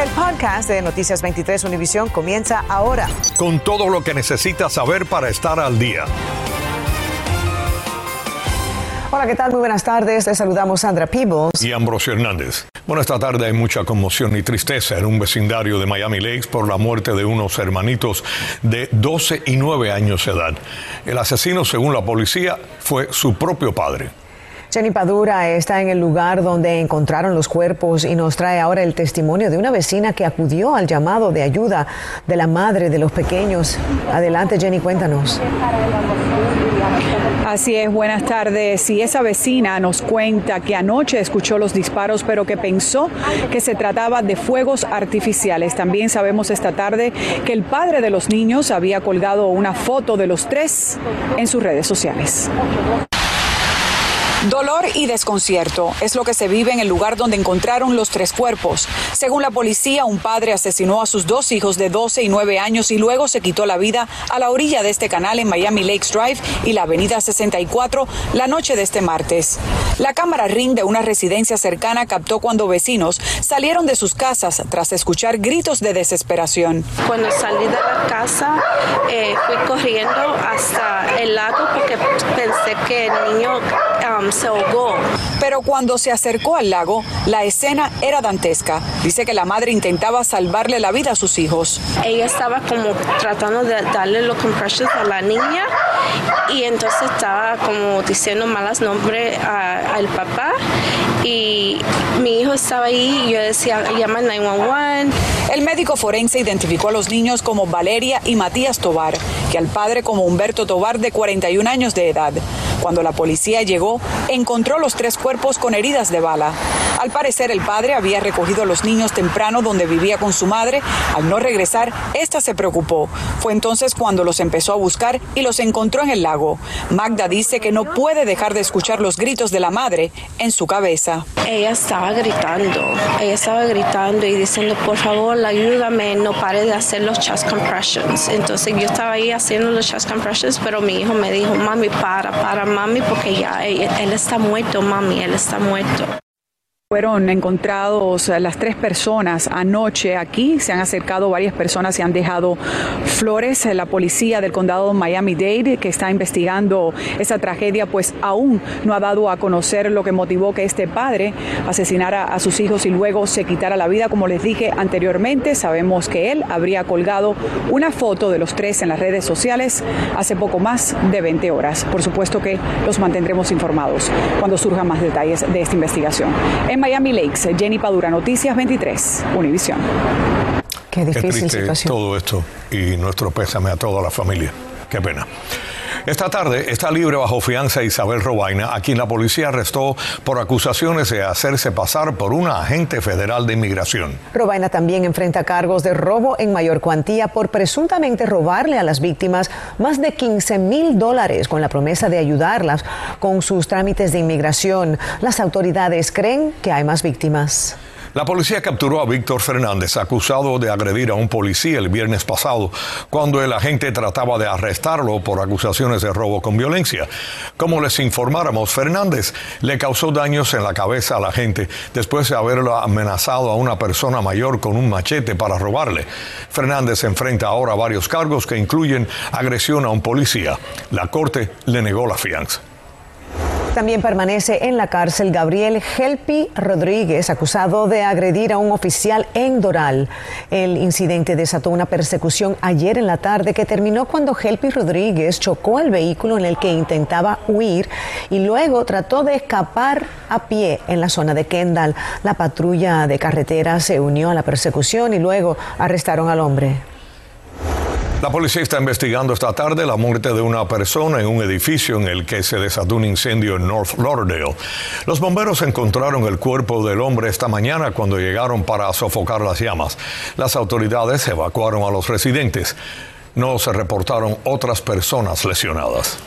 El podcast de Noticias 23 Univisión comienza ahora. Con todo lo que necesitas saber para estar al día. Hola, ¿qué tal? Muy buenas tardes. Les saludamos Sandra Peebles. Y Ambrosio Hernández. Bueno, esta tarde hay mucha conmoción y tristeza en un vecindario de Miami Lakes por la muerte de unos hermanitos de 12 y 9 años de edad. El asesino, según la policía, fue su propio padre. Jenny Padura está en el lugar donde encontraron los cuerpos y nos trae ahora el testimonio de una vecina que acudió al llamado de ayuda de la madre de los pequeños. Adelante, Jenny, cuéntanos. Así es, buenas tardes. Y esa vecina nos cuenta que anoche escuchó los disparos, pero que pensó que se trataba de fuegos artificiales. También sabemos esta tarde que el padre de los niños había colgado una foto de los tres en sus redes sociales. Dolor y desconcierto es lo que se vive en el lugar donde encontraron los tres cuerpos. Según la policía, un padre asesinó a sus dos hijos de 12 y 9 años y luego se quitó la vida a la orilla de este canal en Miami Lakes Drive y la avenida 64 la noche de este martes. La cámara ring de una residencia cercana captó cuando vecinos salieron de sus casas tras escuchar gritos de desesperación. Cuando salí de la casa, eh, fui corriendo hasta el lago porque pensé que el niño um, se ahogó. Pero cuando se acercó al lago, la escena era dantesca. Dice que la madre intentaba salvarle la vida a sus hijos. Ella estaba como tratando de darle los compressions a la niña y entonces estaba como diciendo malas nombres al papá y mi hijo estaba ahí y yo decía llama 911. El médico forense identificó a los niños como Valeria y Matías Tobar, que al padre como Humberto Tobar de 41 años de edad. Cuando la policía llegó, encontró los tres cuerpos con heridas de bala. Al parecer, el padre había recogido a los niños temprano donde vivía con su madre. Al no regresar, esta se preocupó. Fue entonces cuando los empezó a buscar y los encontró en el lago. Magda dice que no puede dejar de escuchar los gritos de la madre en su cabeza. Ella estaba gritando, ella estaba gritando y diciendo, por favor, ayúdame, no pare de hacer los chest compressions. Entonces yo estaba ahí haciendo los chest compressions, pero mi hijo me dijo, mami, para, para, mami, porque ya él está muerto, mami, él está muerto. Fueron encontrados las tres personas anoche aquí. Se han acercado varias personas y han dejado flores. La policía del condado Miami-Dade, que está investigando esa tragedia, pues aún no ha dado a conocer lo que motivó que este padre asesinara a sus hijos y luego se quitara la vida. Como les dije anteriormente, sabemos que él habría colgado una foto de los tres en las redes sociales hace poco más de 20 horas. Por supuesto que los mantendremos informados cuando surjan más detalles de esta investigación. Miami Lakes, Jenny Padura, Noticias 23, Univisión. Qué difícil situación. Todo esto y nuestro pésame a toda la familia. Qué pena. Esta tarde está libre bajo fianza Isabel Robaina, a quien la policía arrestó por acusaciones de hacerse pasar por una agente federal de inmigración. Robaina también enfrenta cargos de robo en mayor cuantía por presuntamente robarle a las víctimas más de 15 mil dólares con la promesa de ayudarlas con sus trámites de inmigración. Las autoridades creen que hay más víctimas. La policía capturó a Víctor Fernández, acusado de agredir a un policía el viernes pasado, cuando el agente trataba de arrestarlo por acusaciones de robo con violencia. Como les informáramos, Fernández le causó daños en la cabeza al agente después de haberlo amenazado a una persona mayor con un machete para robarle. Fernández enfrenta ahora varios cargos que incluyen agresión a un policía. La corte le negó la fianza. También permanece en la cárcel Gabriel Helpi Rodríguez, acusado de agredir a un oficial en Doral. El incidente desató una persecución ayer en la tarde que terminó cuando Helpi Rodríguez chocó el vehículo en el que intentaba huir y luego trató de escapar a pie en la zona de Kendall. La patrulla de carretera se unió a la persecución y luego arrestaron al hombre. La policía está investigando esta tarde la muerte de una persona en un edificio en el que se desató un incendio en North Lauderdale. Los bomberos encontraron el cuerpo del hombre esta mañana cuando llegaron para sofocar las llamas. Las autoridades evacuaron a los residentes. No se reportaron otras personas lesionadas.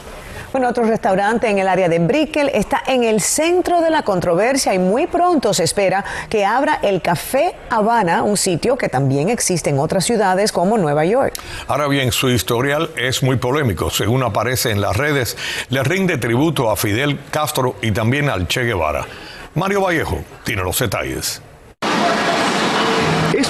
Bueno, otro restaurante en el área de Brickell está en el centro de la controversia y muy pronto se espera que abra el Café Habana, un sitio que también existe en otras ciudades como Nueva York. Ahora bien, su historial es muy polémico. Según aparece en las redes, le rinde tributo a Fidel Castro y también al Che Guevara. Mario Vallejo tiene los detalles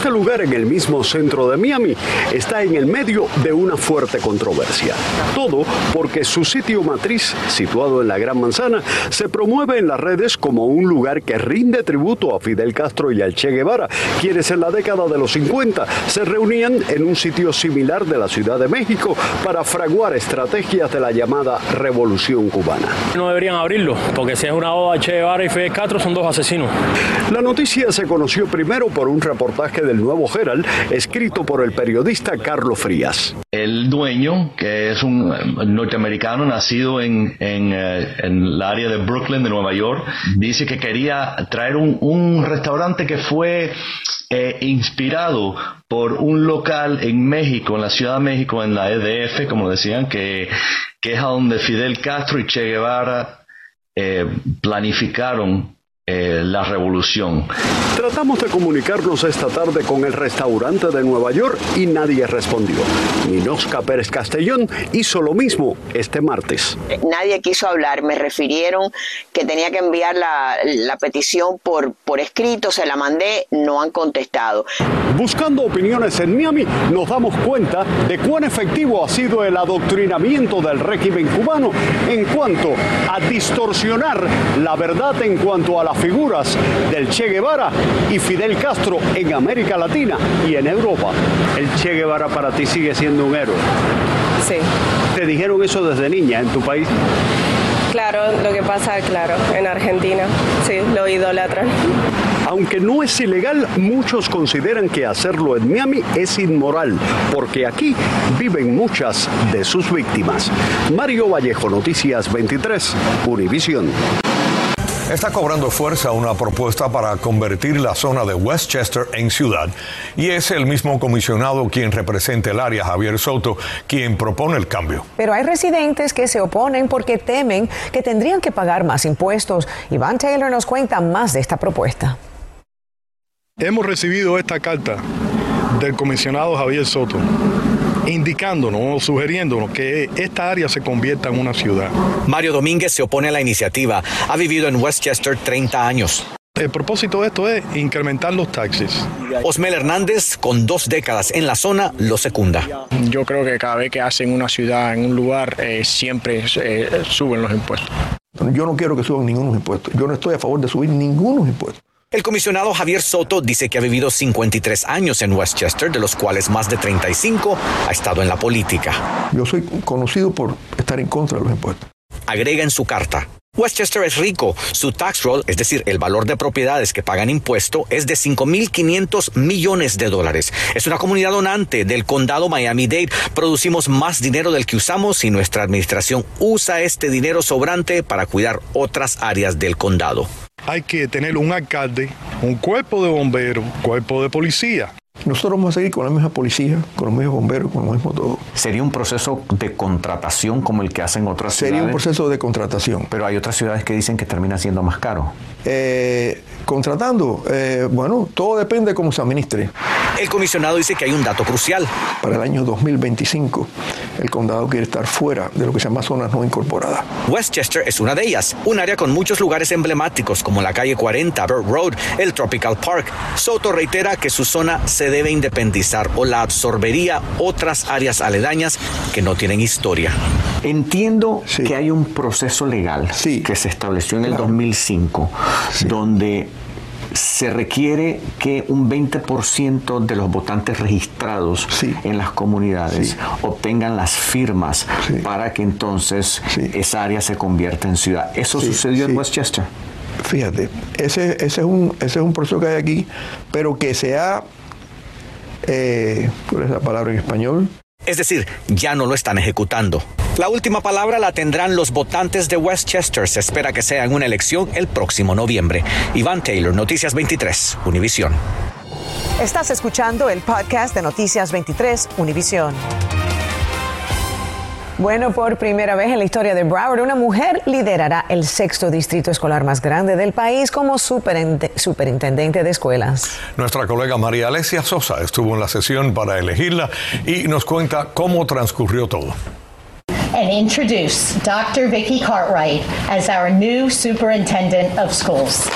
Este lugar en el mismo centro de Miami está en el medio de una fuerte controversia. Todo porque su sitio matriz, situado en la Gran Manzana, se promueve en las redes como un lugar que rinde tributo a Fidel Castro y al Che Guevara, quienes en la década de los 50 se reunían en un sitio similar de la Ciudad de México para fraguar estrategias de la llamada Revolución Cubana. No deberían abrirlo, porque si es una oda Che Guevara y Fidel Castro son dos asesinos. La noticia se conoció primero por un reportaje del Nuevo Herald escrito por el periodista Carlos Frías. El dueño, que es un norteamericano nacido en, en, eh, en el área de Brooklyn, de Nueva York, dice que quería traer un, un restaurante que fue eh, inspirado por un local en México, en la Ciudad de México, en la EDF, como decían, que, que es a donde Fidel Castro y Che Guevara eh, planificaron eh, la revolución. Tratamos de comunicarnos esta tarde con el restaurante de Nueva York y nadie respondió. Minosca Pérez Castellón hizo lo mismo este martes. Nadie quiso hablar, me refirieron que tenía que enviar la, la petición por, por escrito, se la mandé, no han contestado. Buscando opiniones en Miami, nos damos cuenta de cuán efectivo ha sido el adoctrinamiento del régimen cubano en cuanto a distorsionar la verdad en cuanto a las figuras del Che Guevara y Fidel Castro en América Latina y en Europa. El Che Guevara para ti sigue siendo un héroe. Sí. ¿Te dijeron eso desde niña en tu país? Claro, lo que pasa, claro, en Argentina, sí, lo idolatran. Aunque no es ilegal, muchos consideran que hacerlo en Miami es inmoral, porque aquí viven muchas de sus víctimas. Mario Vallejo, Noticias 23, Univisión. Está cobrando fuerza una propuesta para convertir la zona de Westchester en ciudad y es el mismo comisionado quien representa el área, Javier Soto, quien propone el cambio. Pero hay residentes que se oponen porque temen que tendrían que pagar más impuestos. Iván Taylor nos cuenta más de esta propuesta. Hemos recibido esta carta del comisionado Javier Soto indicándonos o sugiriéndonos que esta área se convierta en una ciudad. Mario Domínguez se opone a la iniciativa. Ha vivido en Westchester 30 años. El propósito de esto es incrementar los taxis. Osmel Hernández, con dos décadas en la zona, lo secunda. Yo creo que cada vez que hacen una ciudad en un lugar, eh, siempre eh, suben los impuestos. Yo no quiero que suban ningunos impuestos. Yo no estoy a favor de subir ningunos impuestos. El comisionado Javier Soto dice que ha vivido 53 años en Westchester, de los cuales más de 35 ha estado en la política. Yo soy conocido por estar en contra de los impuestos. Agrega en su carta. Westchester es rico. Su tax roll, es decir, el valor de propiedades que pagan impuesto, es de 5.500 millones de dólares. Es una comunidad donante del condado Miami-Dade. Producimos más dinero del que usamos y nuestra administración usa este dinero sobrante para cuidar otras áreas del condado hay que tener un alcalde, un cuerpo de bomberos, cuerpo de policía. Nosotros vamos a seguir con la misma policía, con los mismos bomberos, con lo mismo todo. ¿Sería un proceso de contratación como el que hacen otras Sería ciudades? Sería un proceso de contratación. Pero hay otras ciudades que dicen que termina siendo más caro. Eh, contratando, eh, bueno, todo depende de cómo se administre. El comisionado dice que hay un dato crucial. Para el año 2025, el condado quiere estar fuera de lo que se llama zonas no incorporadas. Westchester es una de ellas, un área con muchos lugares emblemáticos como la calle 40, Bird Road, el Tropical Park. Soto reitera que su zona se debe independizar o la absorbería otras áreas aledañas que no tienen historia. Entiendo sí. que hay un proceso legal sí. que se estableció en el claro. 2005 sí. donde se requiere que un 20% de los votantes registrados sí. en las comunidades sí. obtengan las firmas sí. para que entonces esa área se convierta en ciudad. ¿Eso sucedió en Westchester? Fíjate, ese, ese, es un, ese es un proceso que hay aquí, pero que se ha, eh, ¿cuál es la palabra en español? Es decir, ya no lo están ejecutando. La última palabra la tendrán los votantes de Westchester. Se espera que sea en una elección el próximo noviembre. Iván Taylor, Noticias 23, Univisión. Estás escuchando el podcast de Noticias 23, Univisión. Bueno, por primera vez en la historia de Broward, una mujer liderará el sexto distrito escolar más grande del país como superintendente de escuelas. Nuestra colega María Alesia Sosa estuvo en la sesión para elegirla y nos cuenta cómo transcurrió todo. and introduce Dr. Vicki Cartwright as our new superintendent of schools.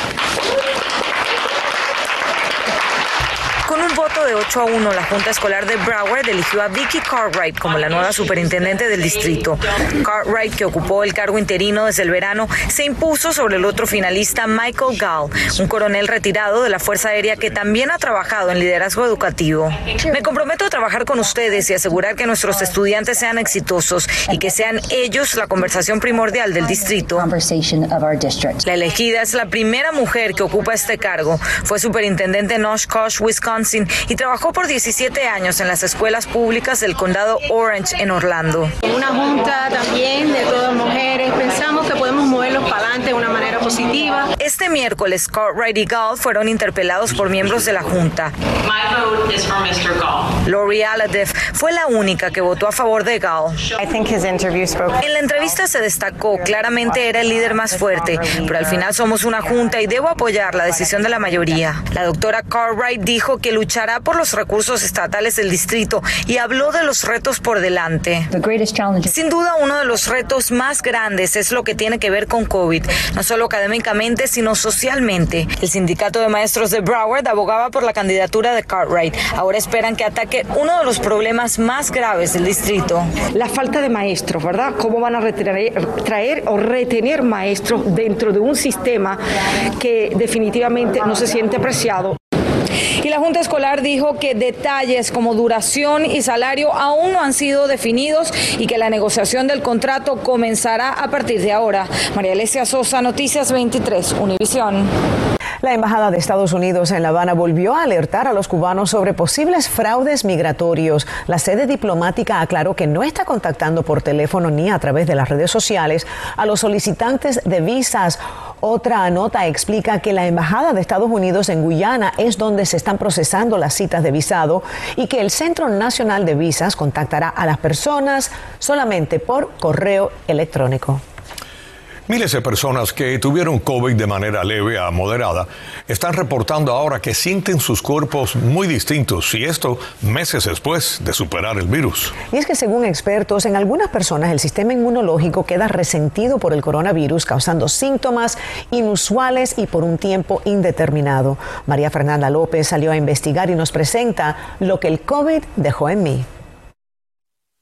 Con un voto de 8 a 1, la Junta Escolar de Broward eligió a Vicky Cartwright como la nueva superintendente del distrito. Cartwright, que ocupó el cargo interino desde el verano, se impuso sobre el otro finalista Michael Gall, un coronel retirado de la Fuerza Aérea que también ha trabajado en liderazgo educativo. Me comprometo a trabajar con ustedes y asegurar que nuestros estudiantes sean exitosos y que sean ellos la conversación primordial del distrito. La elegida es la primera mujer que ocupa este cargo. Fue superintendente en Oshkosh, Wisconsin, y trabajó por 17 años en las escuelas públicas del condado Orange en Orlando. Una junta también de todas mujeres. Pensamos que podemos moverlos para adelante de una manera positiva. Este miércoles, Cartwright y Gall fueron interpelados por miembros de la junta. Lori Aladef fue la única que votó a favor de Gall. En la entrevista se destacó claramente era el líder más fuerte, pero al final somos una junta y debo apoyar la decisión de la mayoría. La doctora Cartwright dijo que luchará por los recursos estatales del distrito y habló de los retos por delante. Sin duda, uno de los retos más grandes es lo que tiene que ver con COVID, no solo académicamente, sino socialmente. El sindicato de maestros de Broward abogaba por la candidatura de Cartwright. Ahora esperan que ataque uno de los problemas más graves del distrito. La falta de maestros, ¿verdad? ¿Cómo van a traer o retener maestros dentro de un sistema que definitivamente no se siente apreciado? Y la Junta Escolar dijo que detalles como duración y salario aún no han sido definidos y que la negociación del contrato comenzará a partir de ahora. María Alesia Sosa, Noticias 23, Univisión. La Embajada de Estados Unidos en La Habana volvió a alertar a los cubanos sobre posibles fraudes migratorios. La sede diplomática aclaró que no está contactando por teléfono ni a través de las redes sociales a los solicitantes de visas. Otra nota explica que la Embajada de Estados Unidos en Guyana es donde se están procesando las citas de visado y que el Centro Nacional de Visas contactará a las personas solamente por correo electrónico. Miles de personas que tuvieron COVID de manera leve a moderada están reportando ahora que sienten sus cuerpos muy distintos y esto meses después de superar el virus. Y es que según expertos, en algunas personas el sistema inmunológico queda resentido por el coronavirus, causando síntomas inusuales y por un tiempo indeterminado. María Fernanda López salió a investigar y nos presenta lo que el COVID dejó en mí.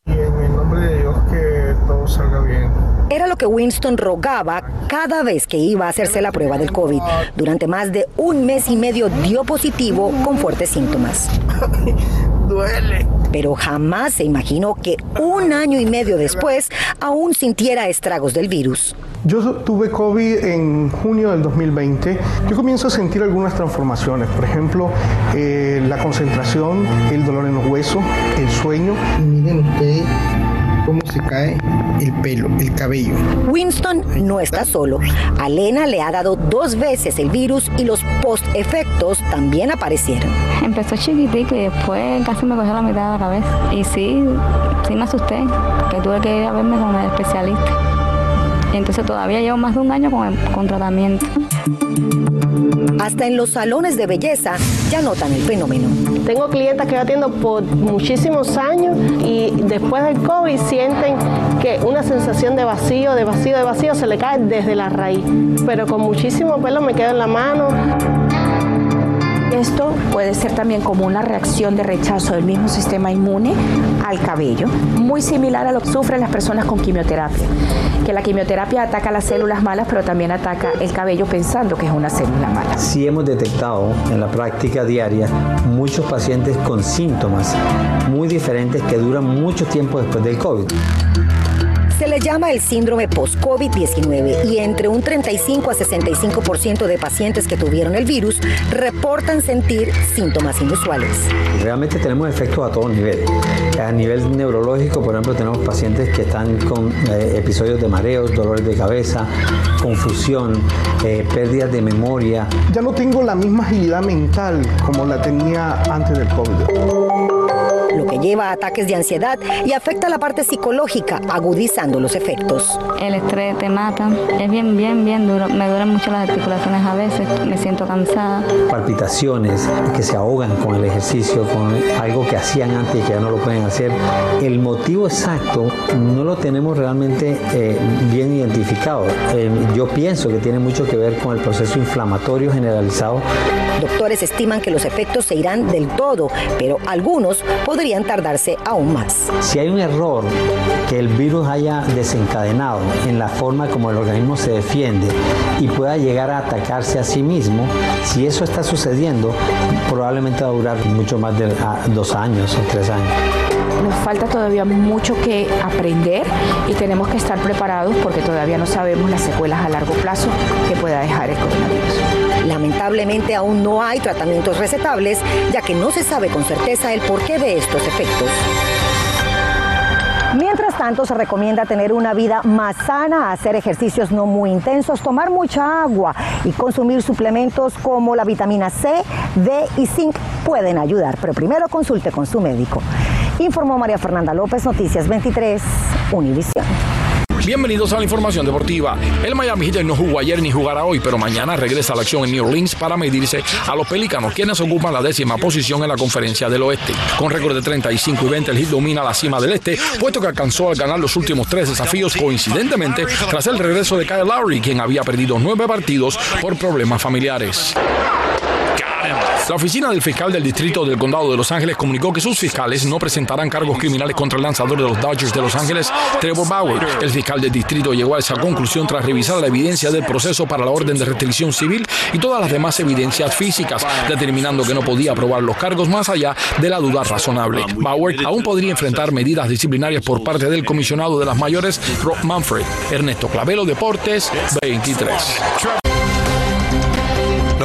Y en el nombre de Dios que todo salga bien. Era lo que Winston rogaba cada vez que iba a hacerse la prueba del COVID. Durante más de un mes y medio dio positivo con fuertes síntomas. Duele. Pero jamás se imaginó que un año y medio después aún sintiera estragos del virus. Yo tuve COVID en junio del 2020. Yo comienzo a sentir algunas transformaciones, por ejemplo, eh, la concentración, el dolor en los huesos, el sueño. miren ustedes cómo se cae el pelo, el cabello. Winston no está solo. A Lena le ha dado dos veces el virus y los post-efectos también aparecieron. Empezó chiquitico y después casi me cogió la mitad de la cabeza. Y sí, sí me asusté, que tuve que ir a verme con el especialista. Entonces todavía llevo más de un año con, con tratamiento. Hasta en los salones de belleza ya notan el fenómeno. Tengo clientes que yo atiendo por muchísimos años y después del COVID sienten que una sensación de vacío, de vacío, de vacío se le cae desde la raíz. Pero con muchísimo pelo me queda en la mano. Esto puede ser también como una reacción de rechazo del mismo sistema inmune al cabello, muy similar a lo que sufren las personas con quimioterapia, que la quimioterapia ataca las células malas, pero también ataca el cabello pensando que es una célula mala. Sí hemos detectado en la práctica diaria muchos pacientes con síntomas muy diferentes que duran mucho tiempo después del COVID. Se le llama el síndrome post-COVID-19 y entre un 35 a 65% de pacientes que tuvieron el virus reportan sentir síntomas inusuales. Realmente tenemos efectos a todo nivel. A nivel neurológico, por ejemplo, tenemos pacientes que están con eh, episodios de mareos, dolores de cabeza, confusión, eh, pérdidas de memoria. Ya no tengo la misma agilidad mental como la tenía antes del COVID. Que lleva a ataques de ansiedad y afecta la parte psicológica, agudizando los efectos. El estrés te mata, es bien, bien, bien duro. Me duelen mucho las articulaciones a veces, me siento cansada. Palpitaciones que se ahogan con el ejercicio, con algo que hacían antes y que ya no lo pueden hacer. El motivo exacto no lo tenemos realmente eh, bien identificado. Eh, yo pienso que tiene mucho que ver con el proceso inflamatorio generalizado. Doctores estiman que los efectos se irán del todo, pero algunos podrían tardarse aún más. Si hay un error que el virus haya desencadenado en la forma como el organismo se defiende y pueda llegar a atacarse a sí mismo, si eso está sucediendo, probablemente va a durar mucho más de dos años o tres años. Nos falta todavía mucho que aprender y tenemos que estar preparados porque todavía no sabemos las secuelas a largo plazo que pueda dejar el coronavirus. Lamentablemente aún no hay tratamientos recetables, ya que no se sabe con certeza el porqué de estos efectos. Mientras tanto, se recomienda tener una vida más sana, hacer ejercicios no muy intensos, tomar mucha agua y consumir suplementos como la vitamina C, D y zinc pueden ayudar, pero primero consulte con su médico. Informó María Fernanda López, Noticias 23, Univisión. Bienvenidos a la información deportiva. El Miami Heat no jugó ayer ni jugará hoy, pero mañana regresa a la acción en New Orleans para medirse a los Pelícanos, quienes ocupan la décima posición en la conferencia del oeste. Con récord de 35 y 20, el Heat domina la cima del este, puesto que alcanzó al ganar los últimos tres desafíos coincidentemente tras el regreso de Kyle Lowry, quien había perdido nueve partidos por problemas familiares. La oficina del fiscal del distrito del condado de Los Ángeles comunicó que sus fiscales no presentarán cargos criminales contra el lanzador de los Dodgers de Los Ángeles, Trevor Bauer. El fiscal del distrito llegó a esa conclusión tras revisar la evidencia del proceso para la orden de restricción civil y todas las demás evidencias físicas, determinando que no podía aprobar los cargos más allá de la duda razonable. Bauer aún podría enfrentar medidas disciplinarias por parte del comisionado de las mayores, Rob Manfred. Ernesto Clavelo, Deportes 23.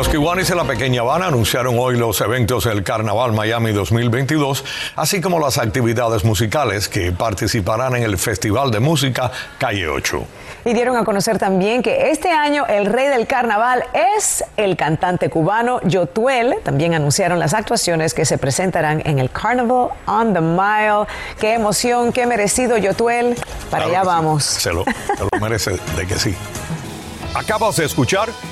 Los Kiwanis en la Pequeña Habana anunciaron hoy los eventos del Carnaval Miami 2022, así como las actividades musicales que participarán en el Festival de Música Calle 8. Y dieron a conocer también que este año el rey del carnaval es el cantante cubano Yotuel. También anunciaron las actuaciones que se presentarán en el Carnival on the Mile. Qué emoción, qué merecido Yotuel. Para allá vamos. Se lo, se lo merece de que sí. Acabas de escuchar